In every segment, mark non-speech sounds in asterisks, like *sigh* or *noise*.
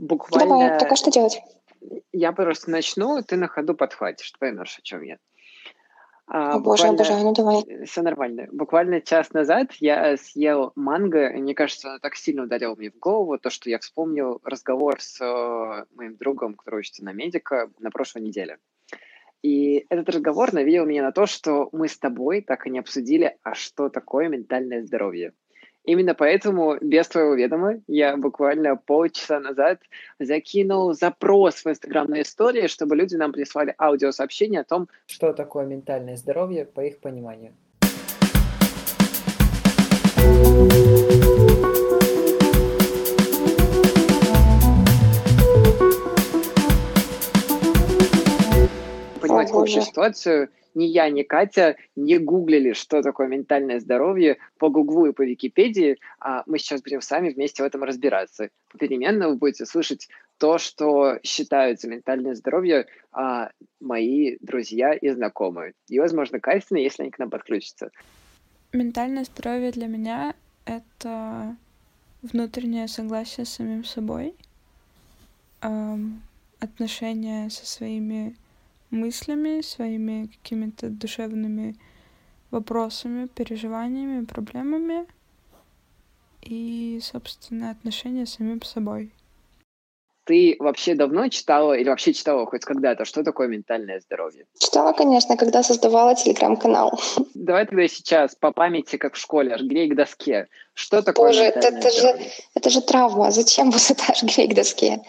буквально... Давай, только что делать? Я просто начну, ты на ходу подхватишь, поймешь, о чем я. А, О, боже, обожаю, ну давай. Все нормально. Буквально час назад я съел манго, и мне кажется, оно так сильно ударило мне в голову, то, что я вспомнил разговор с э, моим другом, который учится на медика, на прошлой неделе. И этот разговор навеял меня на то, что мы с тобой так и не обсудили, а что такое ментальное здоровье. Именно поэтому, без твоего ведома, я буквально полчаса назад закинул запрос в Инстаграм на истории, чтобы люди нам прислали аудиосообщение о том, что такое ментальное здоровье по их пониманию. Понимать общую ситуацию, ни я, ни Катя не гуглили, что такое ментальное здоровье по Гуглу и по Википедии, а мы сейчас будем сами вместе в этом разбираться. Попеременно вы будете слышать то, что считают за ментальное здоровье а, мои друзья и знакомые. И, возможно, Катя, если они к нам подключатся. Ментальное здоровье для меня — это внутреннее согласие с самим собой, эм, отношения со своими мыслями, своими какими-то душевными вопросами, переживаниями, проблемами и, собственно, отношения с самим собой. Ты вообще давно читала или вообще читала хоть когда-то, что такое ментальное здоровье? Читала, конечно, когда создавала телеграм-канал. Давай тогда сейчас по памяти, как в школе, жгрей к доске. Что такое Боже, это, это, же, это же травма. Зачем высота жгрей к доске?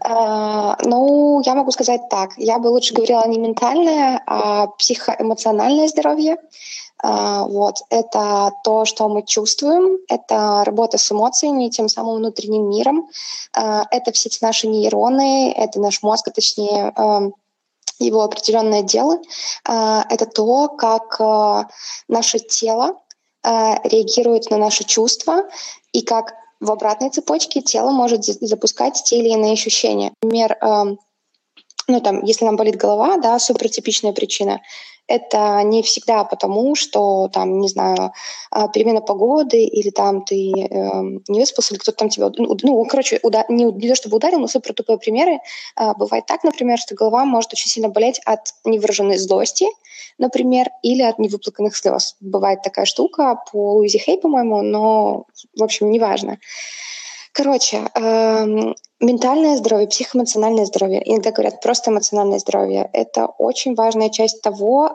А, ну, я могу сказать так. Я бы лучше говорила не ментальное, а психоэмоциональное здоровье. А, вот. Это то, что мы чувствуем, это работа с эмоциями, тем самым внутренним миром. А, это все эти наши нейроны, это наш мозг, а точнее его определенное дело. Это то, как наше тело реагирует на наши чувства и как в обратной цепочке тело может запускать те или иные ощущения. Например, э, ну там, если нам болит голова, да, супертипичная причина, это не всегда потому, что там, не знаю, а, перемена погоды или там ты э, не выспался, или кто-то там тебя, ну, ну короче, уда- не, не то чтобы ударил, но супер тупые примеры. Э, бывает так, например, что голова может очень сильно болеть от невыраженной злости, например, или от невыплаканных слез. Бывает такая штука по Луизе Хей, по-моему, но, в общем, неважно. Короче, э, ментальное здоровье, психоэмоциональное здоровье, иногда говорят просто эмоциональное здоровье, это очень важная часть того,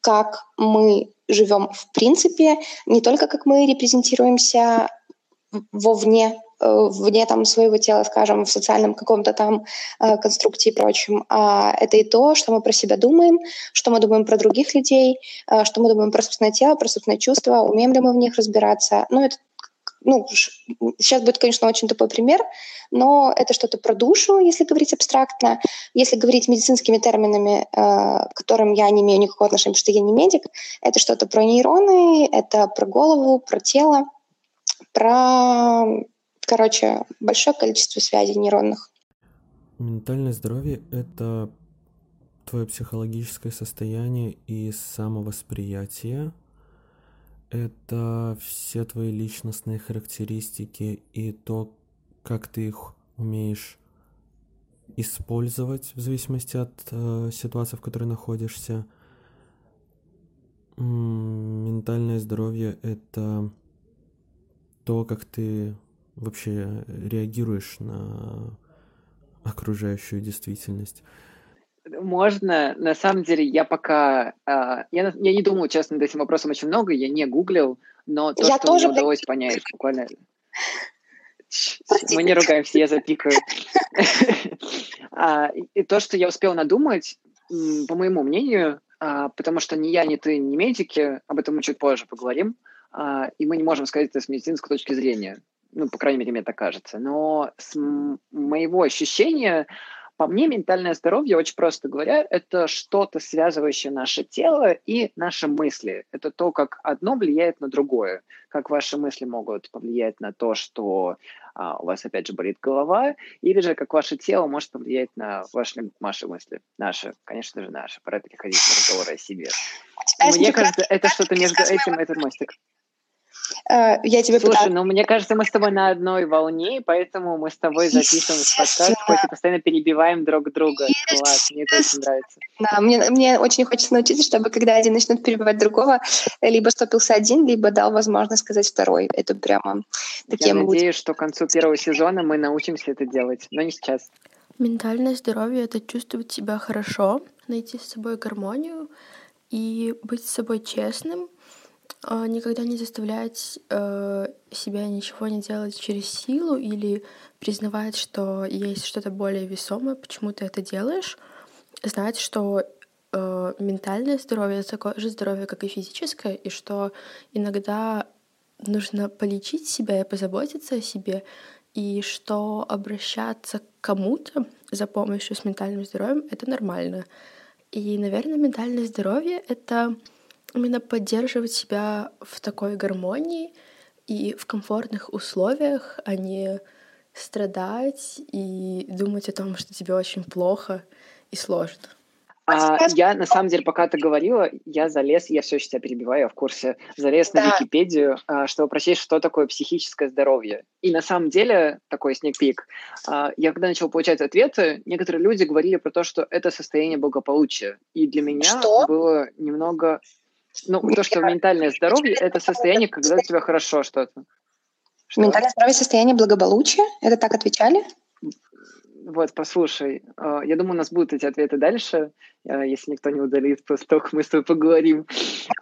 как мы живем в принципе, не только как мы репрезентируемся вовне, э, вне там своего тела, скажем, в социальном каком-то там э, конструкте и прочем, а это и то, что мы про себя думаем, что мы думаем про других людей, э, что мы думаем про собственное тело, про собственные чувства, умеем ли мы в них разбираться. Ну, это ну, сейчас будет, конечно, очень тупой пример, но это что-то про душу, если говорить абстрактно. Если говорить медицинскими терминами, э, к которым я не имею никакого отношения, потому что я не медик, это что-то про нейроны, это про голову, про тело, про, короче, большое количество связей нейронных. Ментальное здоровье — это твое психологическое состояние и самовосприятие, это все твои личностные характеристики и то, как ты их умеешь использовать в зависимости от э, ситуации, в которой находишься. Ментальное здоровье — это то, как ты вообще реагируешь на окружающую действительность можно, на самом деле, я пока... Э, я, я не думал, честно, над этим вопросом очень много, я не гуглил, но то, я что тоже... мне удалось понять буквально... Мы не ругаемся, я запикаю. *laughs* а, и то, что я успел надумать, по моему мнению, а, потому что ни я, ни ты, ни медики, об этом мы чуть позже поговорим, и мы не можем сказать это с медицинской точки зрения. Ну, по крайней мере, мне так кажется. Но с моего ощущения по мне, ментальное здоровье, очень просто говоря, это что-то, связывающее наше тело и наши мысли. Это то, как одно влияет на другое. Как ваши мысли могут повлиять на то, что а, у вас, опять же, болит голова, или же как ваше тело может повлиять на ваши, ваши мысли. Наши, конечно же, наши. Пора переходить на разговоры о себе. Мне кажется, это что-то между этим и этот мостик. Э, я тебе Слушай, пытаюсь... ну мне кажется, мы с тобой на одной волне, поэтому мы с тобой записываем подкаст, хоть и постоянно перебиваем друг друга. Класс, мне это очень нравится. Да, мне, мне очень хочется научиться, чтобы когда один начнет перебивать другого, либо стопился один, либо дал возможность сказать второй. Это прямо такие... Я надеюсь, что к концу первого сезона мы научимся это делать, но не сейчас. Ментальное здоровье — это чувствовать себя хорошо, найти с собой гармонию и быть с собой честным, никогда не заставлять э, себя ничего не делать через силу или признавать, что есть что-то более весомое, почему ты это делаешь, знать, что э, ментальное здоровье такое же здоровье, как и физическое, и что иногда нужно полечить себя и позаботиться о себе, и что обращаться к кому-то за помощью с ментальным здоровьем — это нормально. И, наверное, ментальное здоровье — это именно поддерживать себя в такой гармонии и в комфортных условиях, а не страдать и думать о том, что тебе очень плохо и сложно. А, я, на самом деле, пока ты говорила, я залез, я все еще тебя перебиваю, я в курсе, залез да. на Википедию, а, чтобы прочесть, что такое психическое здоровье. И на самом деле, такой сникпик, а, я когда начал получать ответы, некоторые люди говорили про то, что это состояние благополучия. И для меня что? было немного... Ну, то, что ментальное здоровье — это состояние, когда у тебя хорошо что-то. Что? Ментальное здоровье — состояние благополучия? Это так отвечали? Вот, послушай, а, я думаю, у нас будут эти ответы дальше, а, если никто не удалит, после того, как мы с тобой поговорим.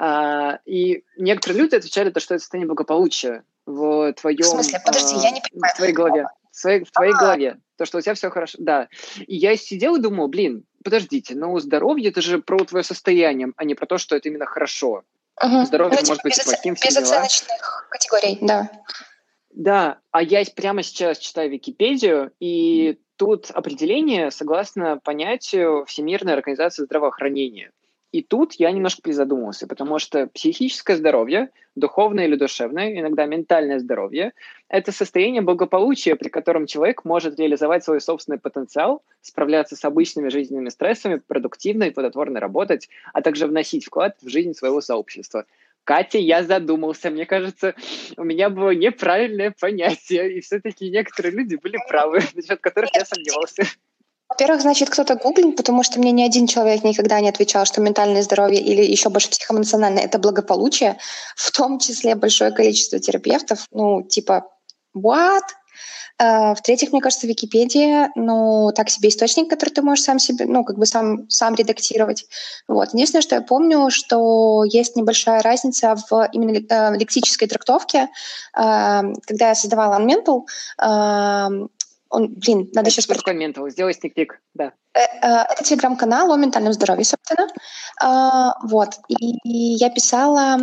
А, и некоторые люди отвечали, то, что это состояние благополучия в твоем... В смысле? Подожди, я не понимаю. В твоей голове. В, своей, в твоей голове. То, что у тебя все хорошо. Да. И я сидел и думал, блин, подождите, но здоровье — это же про твое состояние, а не про то, что это именно хорошо. Угу. Здоровье ну, может быть без, плохим, Без оценочных категорий, да. Да, а я прямо сейчас читаю Википедию, и тут определение согласно понятию Всемирной организации здравоохранения. И тут я немножко призадумался, потому что психическое здоровье, духовное или душевное, иногда ментальное здоровье, это состояние благополучия, при котором человек может реализовать свой собственный потенциал, справляться с обычными жизненными стрессами, продуктивно и плодотворно работать, а также вносить вклад в жизнь своего сообщества. Катя, я задумался. Мне кажется, у меня было неправильное понятие, и все-таки некоторые люди были правы, *laughs* насчет которых я сомневался. Во-первых, значит, кто-то гуглил, потому что мне ни один человек никогда не отвечал, что ментальное здоровье или еще больше психоэмоциональное — это благополучие, в том числе большое количество терапевтов, ну, типа, what? Э, в-третьих, мне кажется, Википедия, ну, так себе источник, который ты можешь сам себе, ну, как бы сам, сам редактировать. Вот. Единственное, что я помню, что есть небольшая разница в именно э, лексической трактовке. Э, когда я создавала Unmental, он, блин, надо сейчас... Такое Mental? Сделай сникпик, да. Это телеграм-канал о ментальном здоровье, собственно. Вот. И я писала...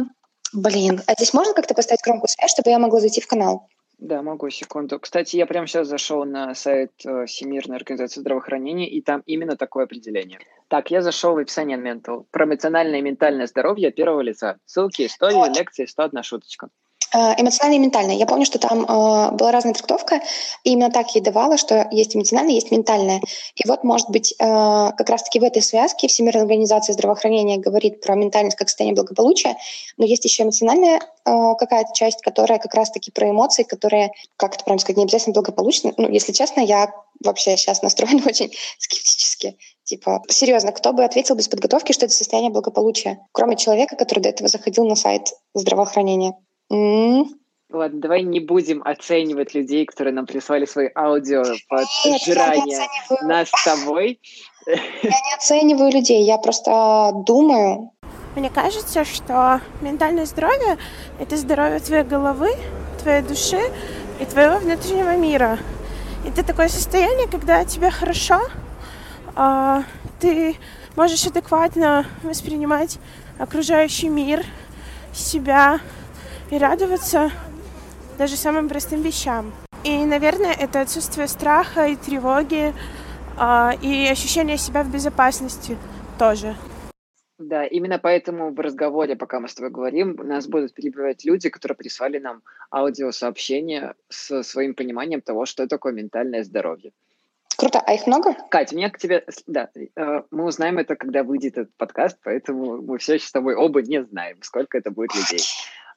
Блин, а здесь можно как-то поставить громкую связь, чтобы я могла зайти в канал? Да, могу, секунду. Кстати, я прямо сейчас зашел на сайт э, Всемирной организации здравоохранения, и там именно такое определение. Так, я зашел в описание Mental. Про эмоциональное и ментальное здоровье первого лица. Ссылки, истории, вот. лекции, 101 шуточка. Э, эмоционально и ментально. Я помню, что там э, была разная трактовка, и именно так ей давала, что есть эмоциональное, есть ментальное. И вот, может быть, э, как раз-таки в этой связке Всемирная организация здравоохранения говорит про ментальность как состояние благополучия, но есть еще эмоциональная э, какая-то часть, которая как раз-таки про эмоции, которые, как это правильно сказать, не обязательно благополучны. Ну, если честно, я вообще сейчас настроена *laughs* очень скептически. Типа, серьезно, кто бы ответил без подготовки, что это состояние благополучия, кроме человека, который до этого заходил на сайт здравоохранения? Mm. Ладно, давай не будем оценивать людей, которые нам прислали свои аудио под Нет, жрание нас с тобой. Я не оцениваю людей, я просто думаю. Мне кажется, что ментальное здоровье — это здоровье твоей головы, твоей души и твоего внутреннего мира. Это такое состояние, когда тебе хорошо, а, ты можешь адекватно воспринимать окружающий мир, себя, и радоваться даже самым простым вещам. И, наверное, это отсутствие страха и тревоги, а, и ощущение себя в безопасности тоже. Да, именно поэтому в разговоре, пока мы с тобой говорим, нас будут перебивать люди, которые прислали нам аудиосообщения с своим пониманием того, что такое ментальное здоровье. Круто. А их много? Катя, у меня к тебе... Да, э, мы узнаем это, когда выйдет этот подкаст, поэтому мы все еще с тобой оба не знаем, сколько это будет людей.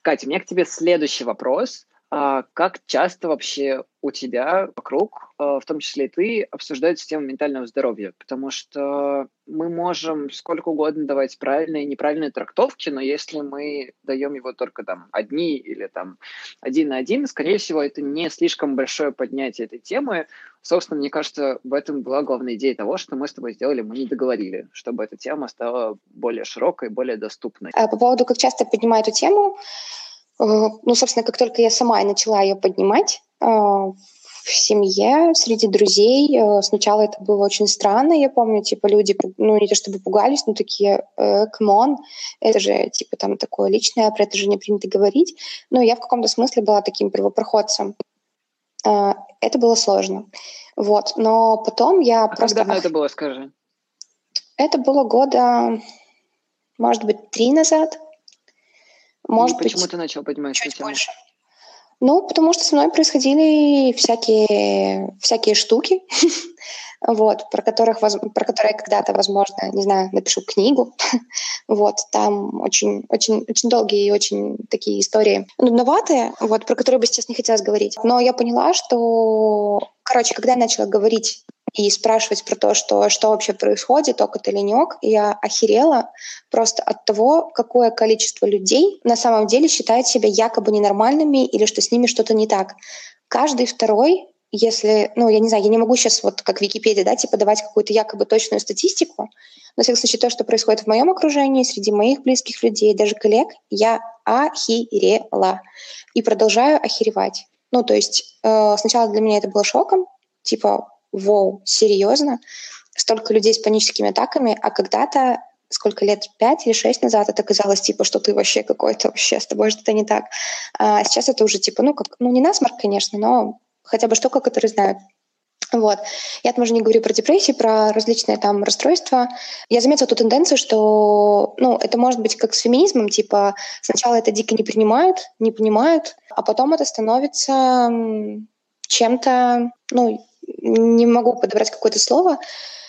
Катя, у меня к тебе следующий вопрос. А как часто вообще у тебя вокруг, а, в том числе и ты, обсуждают тему ментального здоровья? Потому что мы можем сколько угодно давать правильные и неправильные трактовки, но если мы даем его только там одни или там один на один, скорее всего, это не слишком большое поднятие этой темы. Собственно, мне кажется, в этом была главная идея того, что мы с тобой сделали, мы не договорили, чтобы эта тема стала более широкой, более доступной. А по поводу, как часто поднимаю эту тему, ну, собственно, как только я сама начала ее поднимать э, в семье, среди друзей, э, сначала это было очень странно, я помню, типа люди, ну, не то чтобы пугались, но такие, come on, это же, типа, там такое личное, про это же не принято говорить. Но я в каком-то смысле была таким первопроходцем. Это было сложно. Вот, но потом я а просто... Когда это было, скажи? Это было года, может быть, три назад. Может И почему быть, ты начал поднимать чуть тему? больше. Ну, потому что со мной происходили всякие, всякие штуки, *laughs* вот, про, которых, про которые я когда-то, возможно, не знаю, напишу книгу. *laughs* вот, там очень, очень, очень долгие и очень такие истории нудноватые, вот, про которые бы сейчас не хотелось говорить. Но я поняла, что, короче, когда я начала говорить и спрашивать про то, что, что вообще происходит, ок это или не ок, я охерела просто от того, какое количество людей на самом деле считает себя якобы ненормальными или что с ними что-то не так. Каждый второй если, ну, я не знаю, я не могу сейчас вот как Википедия, да, типа давать какую-то якобы точную статистику, но, в всяком случае, то, что происходит в моем окружении, среди моих близких людей, даже коллег, я охерела и продолжаю охеревать. Ну, то есть э, сначала для меня это было шоком, типа, воу, серьезно, столько людей с паническими атаками, а когда-то сколько лет, пять или шесть назад это казалось, типа, что ты вообще какой-то, вообще с тобой что-то не так. А сейчас это уже, типа, ну, как, ну, не насморк, конечно, но хотя бы штука, которую знают. Вот. Я там уже не говорю про депрессии, про различные там расстройства. Я заметила ту тенденцию, что ну, это может быть как с феминизмом, типа сначала это дико не принимают, не понимают, а потом это становится чем-то, ну, не могу подобрать какое-то слово,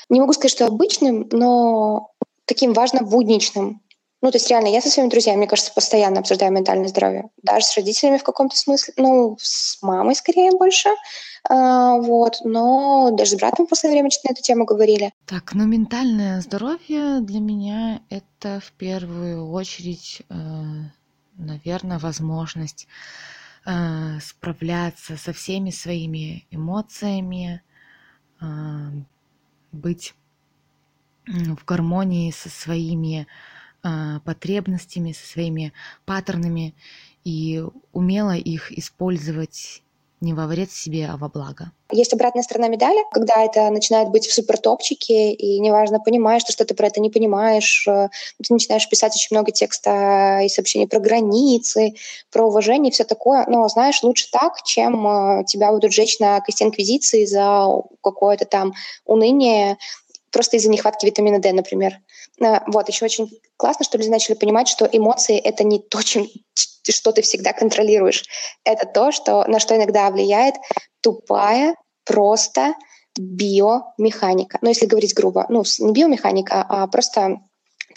не могу сказать, что обычным, но таким важно будничным. Ну, то есть реально, я со своими друзьями, мне кажется, постоянно обсуждаю ментальное здоровье. Даже с родителями в каком-то смысле, ну, с мамой скорее больше. А, вот, но даже с братом в последнее время на эту тему говорили. Так, ну, ментальное здоровье для меня это в первую очередь, э, наверное, возможность э, справляться со всеми своими эмоциями, э, быть в гармонии со своими э, потребностями, со своими паттернами и умело их использовать не во вред себе, а во благо. Есть обратная сторона медали, когда это начинает быть в супертопчике, и неважно, понимаешь ты, что ты про это не понимаешь, э, ты начинаешь писать очень много текста и сообщений про границы, про уважение и все такое. Но, знаешь, лучше так, чем э, тебя будут жечь на кости инквизиции за какое-то там уныние, просто из-за нехватки витамина D, например. Э, вот, еще очень классно, что люди начали понимать, что эмоции — это не то, чем, что ты всегда контролируешь. Это то, что, на что иногда влияет тупая, просто биомеханика. Ну, если говорить грубо, ну, не биомеханика, а просто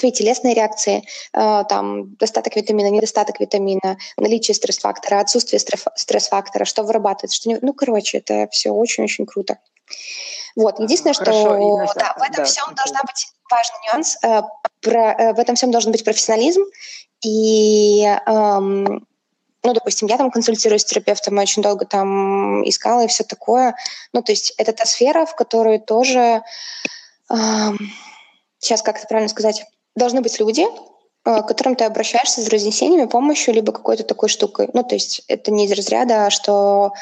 твои телесные реакции, э, там, достаток витамина, недостаток витамина, наличие стресс-фактора, отсутствие стресс-фактора, что вырабатывается, что не... Ну, короче, это все очень-очень круто. Вот, единственное, Хорошо, что да, в этом да, всем okay. должна быть важный нюанс, э, про, э, в этом всем должен быть профессионализм, и эм, ну, допустим, я там консультируюсь с терапевтом, и очень долго там искала и все такое. Ну, то есть это та сфера, в которой тоже, э, сейчас как это правильно сказать, должны быть люди, э, к которым ты обращаешься с разнесениями, помощью, либо какой-то такой штукой. Ну, то есть это не из разряда, что,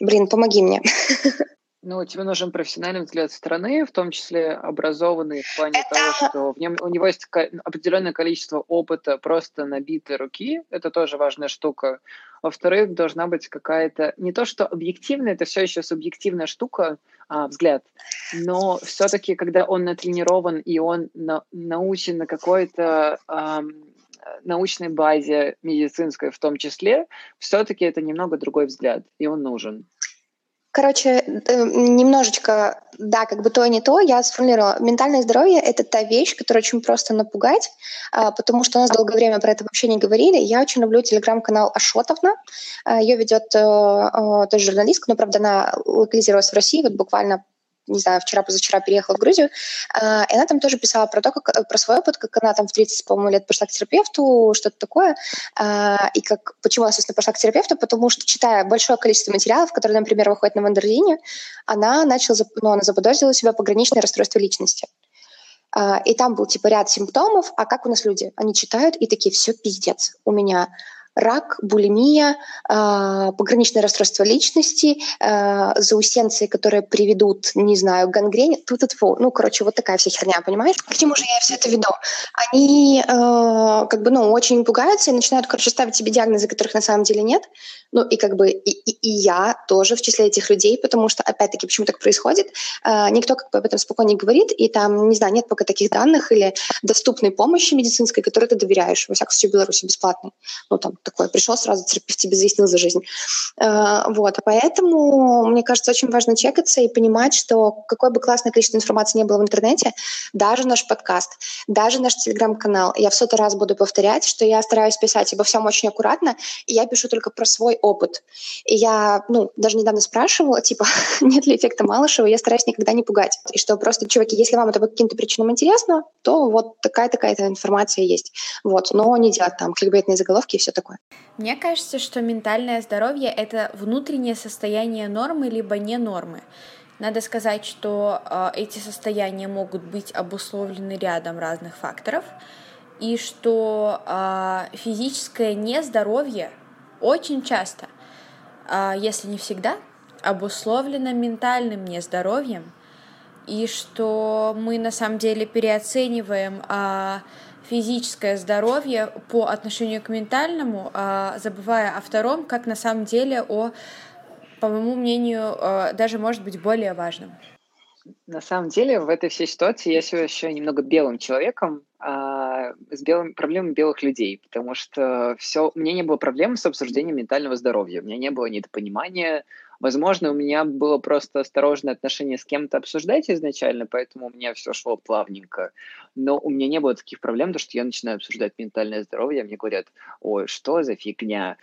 блин, помоги мне. *laughs* Ну, тебе нужен профессиональный взгляд страны, в том числе образованный в плане это... того, что в нем у него есть определенное количество опыта просто набитой руки. Это тоже важная штука. Во-вторых, должна быть какая-то не то, что объективная, это все еще субъективная штука, а, взгляд, но все-таки, когда он натренирован и он на, научен на какой-то эм, научной базе медицинской в том числе, все-таки это немного другой взгляд, и он нужен. Короче, э, немножечко да, как бы то и не то, я сформулировала. Ментальное здоровье — это та вещь, которая очень просто напугать, а, потому что у нас долгое время про это вообще не говорили. Я очень люблю телеграм-канал Ашотовна. А, Ее ведет э, э, тоже журналистка, но, правда, она локализировалась в России вот буквально не знаю, вчера-позавчера переехала в Грузию, а, и она там тоже писала про то, как, про свой опыт, как она там в 30, по-моему, лет пошла к терапевту, что-то такое, а, и как, почему она, собственно, пошла к терапевту, потому что, читая большое количество материалов, которые, например, выходят на Вандерлине, она начала, ну, она заподозрила себя пограничное расстройство личности. А, и там был типа ряд симптомов, а как у нас люди? Они читают и такие, все пиздец, у меня рак, булимия, э, пограничное расстройство личности, э, заусенции, которые приведут, не знаю, к гангрене, тут тут ну, короче, вот такая вся херня, понимаешь? К чему же я все это веду? Они э, как бы, ну, очень пугаются и начинают, короче, ставить себе диагнозы, которых на самом деле нет. Ну, и как бы и, и, и я тоже в числе этих людей, потому что, опять-таки, почему так происходит? Никто как бы об этом спокойно не говорит, и там, не знаю, нет пока таких данных или доступной помощи медицинской, которой ты доверяешь, во всяком случае, в Беларуси бесплатной. Ну, там, такое, пришел сразу терапевт тебе заяснил за жизнь. Э, вот, поэтому, мне кажется, очень важно чекаться и понимать, что какое бы классное количество информации не было в интернете, даже наш подкаст, даже наш телеграм-канал, я в сотый раз буду повторять, что я стараюсь писать обо всем очень аккуратно, и я пишу только про свой опыт. И я, ну, даже недавно спрашивала, типа, *laughs* нет ли эффекта Малышева, я стараюсь никогда не пугать. И что просто, чуваки, если вам это по каким-то причинам интересно, то вот такая-такая информация есть. Вот, но не делать там кликбейтные заголовки и все такое. Мне кажется, что ментальное здоровье — это внутреннее состояние нормы либо не нормы. Надо сказать, что э, эти состояния могут быть обусловлены рядом разных факторов, и что э, физическое нездоровье очень часто, э, если не всегда, обусловлено ментальным нездоровьем, и что мы на самом деле переоцениваем э, физическое здоровье по отношению к ментальному, а, забывая о втором, как на самом деле о, по моему мнению, а, даже может быть более важным. На самом деле в этой всей ситуации я себя ощущаю немного белым человеком, а, с белым, проблемами белых людей, потому что все, у меня не было проблем с обсуждением ментального здоровья, у меня не было недопонимания, Возможно, у меня было просто осторожное отношение с кем-то обсуждать изначально, поэтому у меня все шло плавненько. Но у меня не было таких проблем, то что я начинаю обсуждать ментальное здоровье, мне говорят, ой, что за фигня?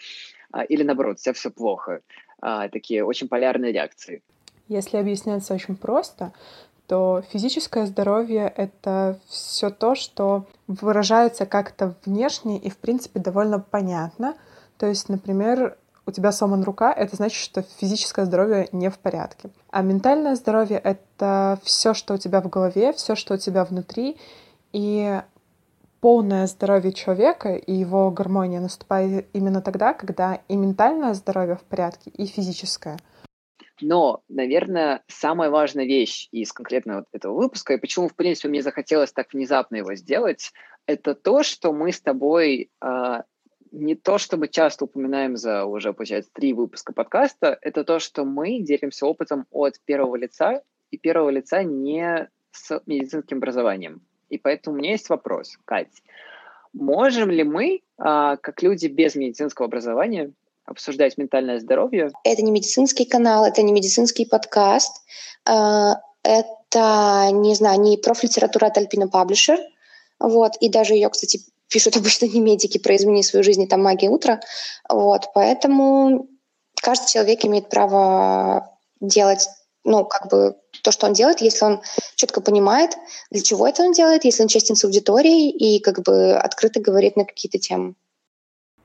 А, или наоборот, все все плохо. А, такие очень полярные реакции. Если объясняться очень просто, то физическое здоровье — это все то, что выражается как-то внешне и, в принципе, довольно понятно. То есть, например, у тебя сломана рука, это значит, что физическое здоровье не в порядке. А ментальное здоровье — это все, что у тебя в голове, все, что у тебя внутри, и полное здоровье человека и его гармония наступает именно тогда, когда и ментальное здоровье в порядке, и физическое. Но, наверное, самая важная вещь из конкретно вот этого выпуска, и почему, в принципе, мне захотелось так внезапно его сделать, это то, что мы с тобой э, не то, что мы часто упоминаем за уже, получается, три выпуска подкаста, это то, что мы делимся опытом от первого лица, и первого лица не с медицинским образованием. И поэтому у меня есть вопрос, Кать. Можем ли мы, а, как люди без медицинского образования, обсуждать ментальное здоровье? Это не медицинский канал, это не медицинский подкаст, а, это, не знаю, не профлитература от Alpina Publisher, вот, и даже ее, кстати, пишут обычно не медики про «Измени свою жизнь» и там «Магия утра». Вот, поэтому каждый человек имеет право делать ну, как бы то, что он делает, если он четко понимает, для чего это он делает, если он честен с аудиторией и как бы открыто говорит на какие-то темы.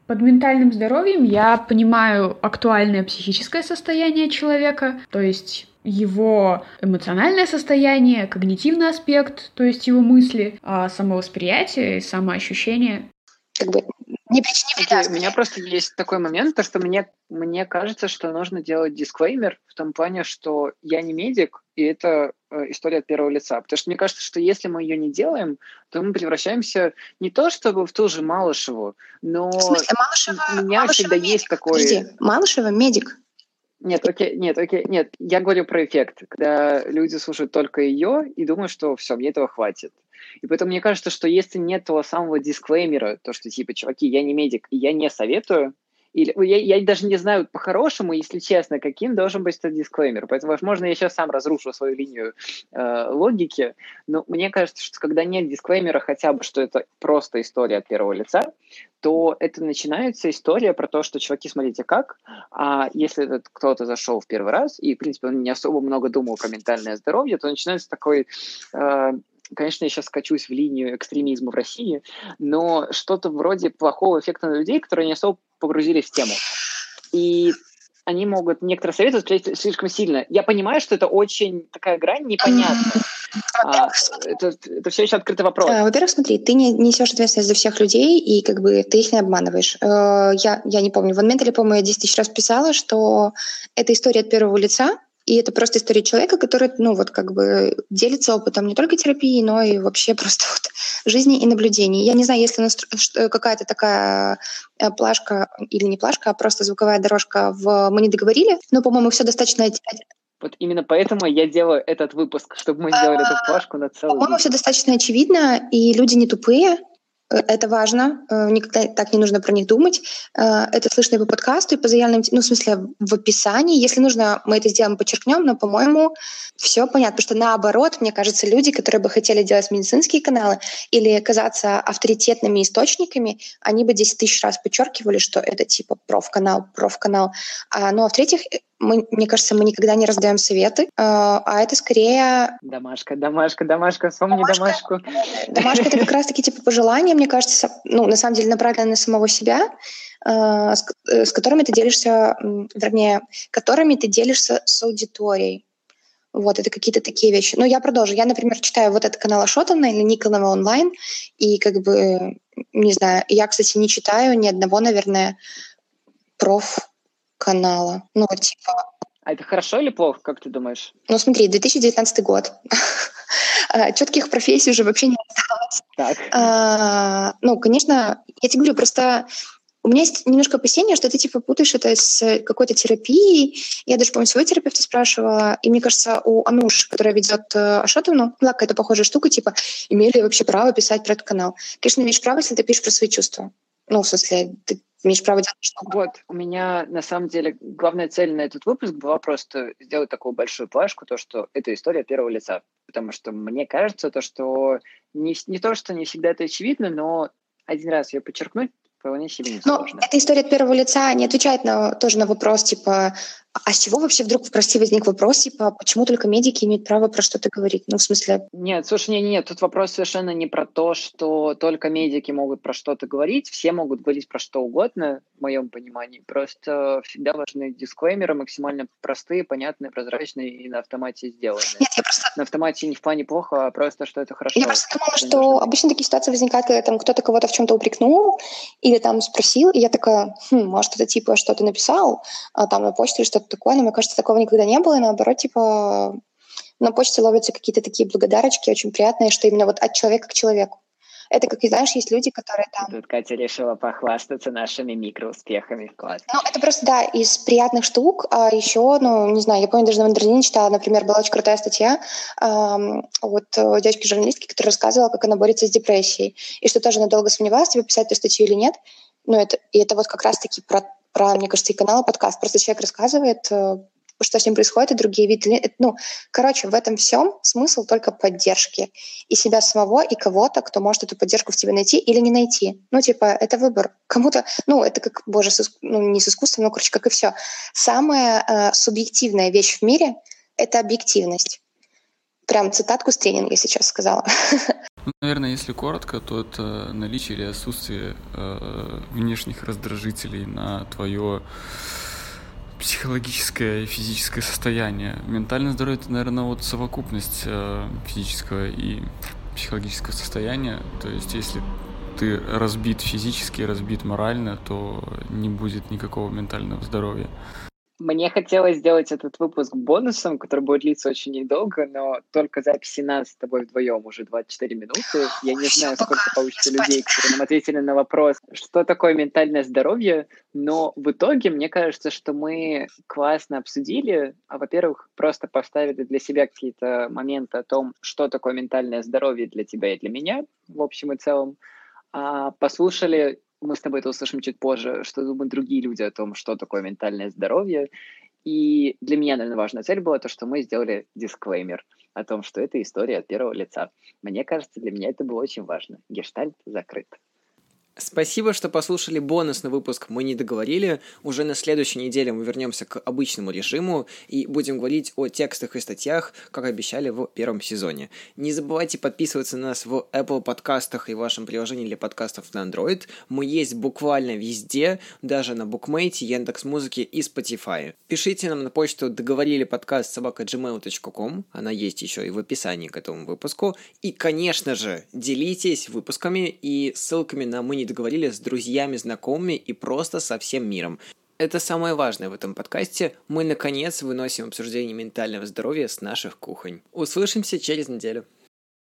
Под ментальным здоровьем я понимаю актуальное психическое состояние человека, то есть его эмоциональное состояние, когнитивный аспект, то есть его мысли, а самовосприятие и самоощущение. Как бы не причини okay, У меня просто есть такой момент, то что мне, мне кажется, что нужно делать дисклеймер в том плане, что я не медик, и это э, история от первого лица. Потому что мне кажется, что если мы ее не делаем, то мы превращаемся не то чтобы в ту же Малышеву, но в смысле, Малышева, у меня Малышева всегда медик. есть такой... Подожди, Малышева медик. Нет, окей, нет, окей, нет. Я говорю про эффект, когда люди слушают только ее и думают, что все, мне этого хватит. И поэтому мне кажется, что если нет того самого дисклеймера, то, что типа, чуваки, я не медик, и я не советую, Или, я, я даже не знаю по-хорошему, если честно, каким должен быть этот дисклеймер. Поэтому, возможно, я сейчас сам разрушу свою линию э, логики, но мне кажется, что когда нет дисклеймера хотя бы, что это просто история от первого лица, то это начинается история про то, что, чуваки, смотрите как, а если этот кто-то зашел в первый раз, и, в принципе, он не особо много думал про ментальное здоровье, то начинается такой э, конечно, я сейчас скачусь в линию экстремизма в России, но что-то вроде плохого эффекта на людей, которые не особо погрузились в тему. И они могут некоторые советы слишком сильно. Я понимаю, что это очень такая грань непонятная. А, это, это все еще открытый вопрос. Э, во-первых, смотри, ты не несешь ответственность за всех людей, и как бы ты их не обманываешь. Э, я, я не помню, в Онментале, по-моему, я 10 тысяч раз писала, что это история от первого лица, и это просто история человека, который, ну, вот как бы делится опытом не только терапии, но и вообще *laughs* просто вот жизни и наблюдений. Я не знаю, если какая-то такая э, плашка или не плашка, а просто звуковая дорожка в «Мы не договорили», но, по-моему, все достаточно вот именно поэтому я делаю этот выпуск, чтобы мы сделали эту плашку на целый По-моему, все достаточно очевидно, и люди не тупые, это важно, э, никогда так не нужно про них думать. Э, это слышно и по подкасту, и по заявленным, ну, в смысле, в описании. Если нужно, мы это сделаем, подчеркнем, но, по-моему, все понятно. Потому что наоборот, мне кажется, люди, которые бы хотели делать медицинские каналы или казаться авторитетными источниками, они бы 10 тысяч раз подчеркивали, что это типа профканал, профканал. А, ну, а в-третьих, мы, мне кажется, мы никогда не раздаем советы, а, а это скорее... Домашка, домашка, домашка, вспомни домашку. Домашка — это как *laughs* раз-таки типа пожелания, мне кажется, ну, на самом деле направленные на самого себя, а, с, э, с которыми ты делишься, вернее, которыми ты делишься с аудиторией. Вот, это какие-то такие вещи. Но я продолжу. Я, например, читаю вот этот канал Ашотана или Николова онлайн, и как бы, не знаю, я, кстати, не читаю ни одного, наверное, проф канала. Ну, типа... А это хорошо или плохо, как ты думаешь? Ну, смотри, 2019 год. А, Четких профессий уже вообще не осталось. Так. А, ну, конечно, я тебе говорю, просто у меня есть немножко опасения, что ты типа путаешь это с какой-то терапией. Я даже, помню, своего терапевта спрашивала, и мне кажется, у Ануш, которая ведет э, Ашотовну, была какая-то похожая штука, типа, имели ли вообще право писать про этот канал? Конечно, имеешь право, если ты пишешь про свои чувства. Ну, в смысле, ты имеешь право делать что Вот, у меня на самом деле главная цель на этот выпуск была просто сделать такую большую плашку, то, что это история первого лица. Потому что мне кажется, то, что не, не то, что не всегда это очевидно, но один раз ее подчеркнуть вполне себе не Но эта история от первого лица не отвечает на, тоже на вопрос, типа, а с чего вообще вдруг, прости, возник вопрос, типа, почему только медики имеют право про что-то говорить? Ну, в смысле... Нет, слушай, нет, нет, тут вопрос совершенно не про то, что только медики могут про что-то говорить, все могут говорить про что угодно, в моем понимании. Просто всегда важны дисклеймеры максимально простые, понятные, прозрачные и на автомате сделанные. Нет, я просто... На автомате не в плане плохо, а просто, что это хорошо. Я просто думала, что нужно. обычно такие ситуации возникают, когда там кто-то кого-то в чем-то упрекнул или там спросил, и я такая, хм, может, это типа что-то написал а, там на почте или что-то такое, но мне кажется, такого никогда не было, и наоборот, типа на почте ловятся какие-то такие благодарочки очень приятные, что именно вот от человека к человеку. Это, как и знаешь, есть люди, которые там... Тут Катя решила похвастаться нашими микроуспехами. Класс. Ну, это просто, да, из приятных штук. А еще, ну, не знаю, я помню, даже на Мандарине читала, например, была очень крутая статья эм, вот девочки-журналистки, которая рассказывала, как она борется с депрессией. И что тоже она долго сомневалась, тебе писать эту статью или нет. Ну, это, и это вот как раз-таки про про, мне кажется, и канал, и подкаст. Просто человек рассказывает, э, что с ним происходит, и другие виды. Ну, короче, в этом всем смысл только поддержки. И себя самого, и кого-то, кто может эту поддержку в тебе найти или не найти. Ну, типа, это выбор. Кому-то, ну, это как, боже, с, ну, не с искусством, но, короче, как и все. Самая э, субъективная вещь в мире — это объективность. Прям цитатку с тренинга сейчас сказала. *laughs* Ну, наверное, если коротко, то это наличие или отсутствие э, внешних раздражителей на твое психологическое и физическое состояние. Ментальное здоровье это, наверное, вот совокупность э, физического и психологического состояния. То есть, если ты разбит физически, разбит морально, то не будет никакого ментального здоровья. Мне хотелось сделать этот выпуск бонусом, который будет длиться очень недолго, но только записи нас с тобой вдвоем уже 24 минуты. Я не знаю, сколько получится людей, которые нам ответили на вопрос, что такое ментальное здоровье, но в итоге мне кажется, что мы классно обсудили, а, во-первых, просто поставили для себя какие-то моменты о том, что такое ментальное здоровье для тебя и для меня, в общем и целом, а, послушали мы с тобой это услышим чуть позже, что думают другие люди о том, что такое ментальное здоровье. И для меня, наверное, важная цель была то, что мы сделали дисклеймер о том, что это история от первого лица. Мне кажется, для меня это было очень важно. Гештальт закрыт. Спасибо, что послушали бонусный выпуск «Мы не договорили». Уже на следующей неделе мы вернемся к обычному режиму и будем говорить о текстах и статьях, как обещали в первом сезоне. Не забывайте подписываться на нас в Apple подкастах и вашем приложении для подкастов на Android. Мы есть буквально везде, даже на Букмейте, Яндекс Музыке и Spotify. Пишите нам на почту договорили подкаст собака gmail.com, она есть еще и в описании к этому выпуску. И, конечно же, делитесь выпусками и ссылками на «Мы не договорили с друзьями, знакомыми и просто со всем миром. Это самое важное в этом подкасте. Мы, наконец, выносим обсуждение ментального здоровья с наших кухонь. Услышимся через неделю.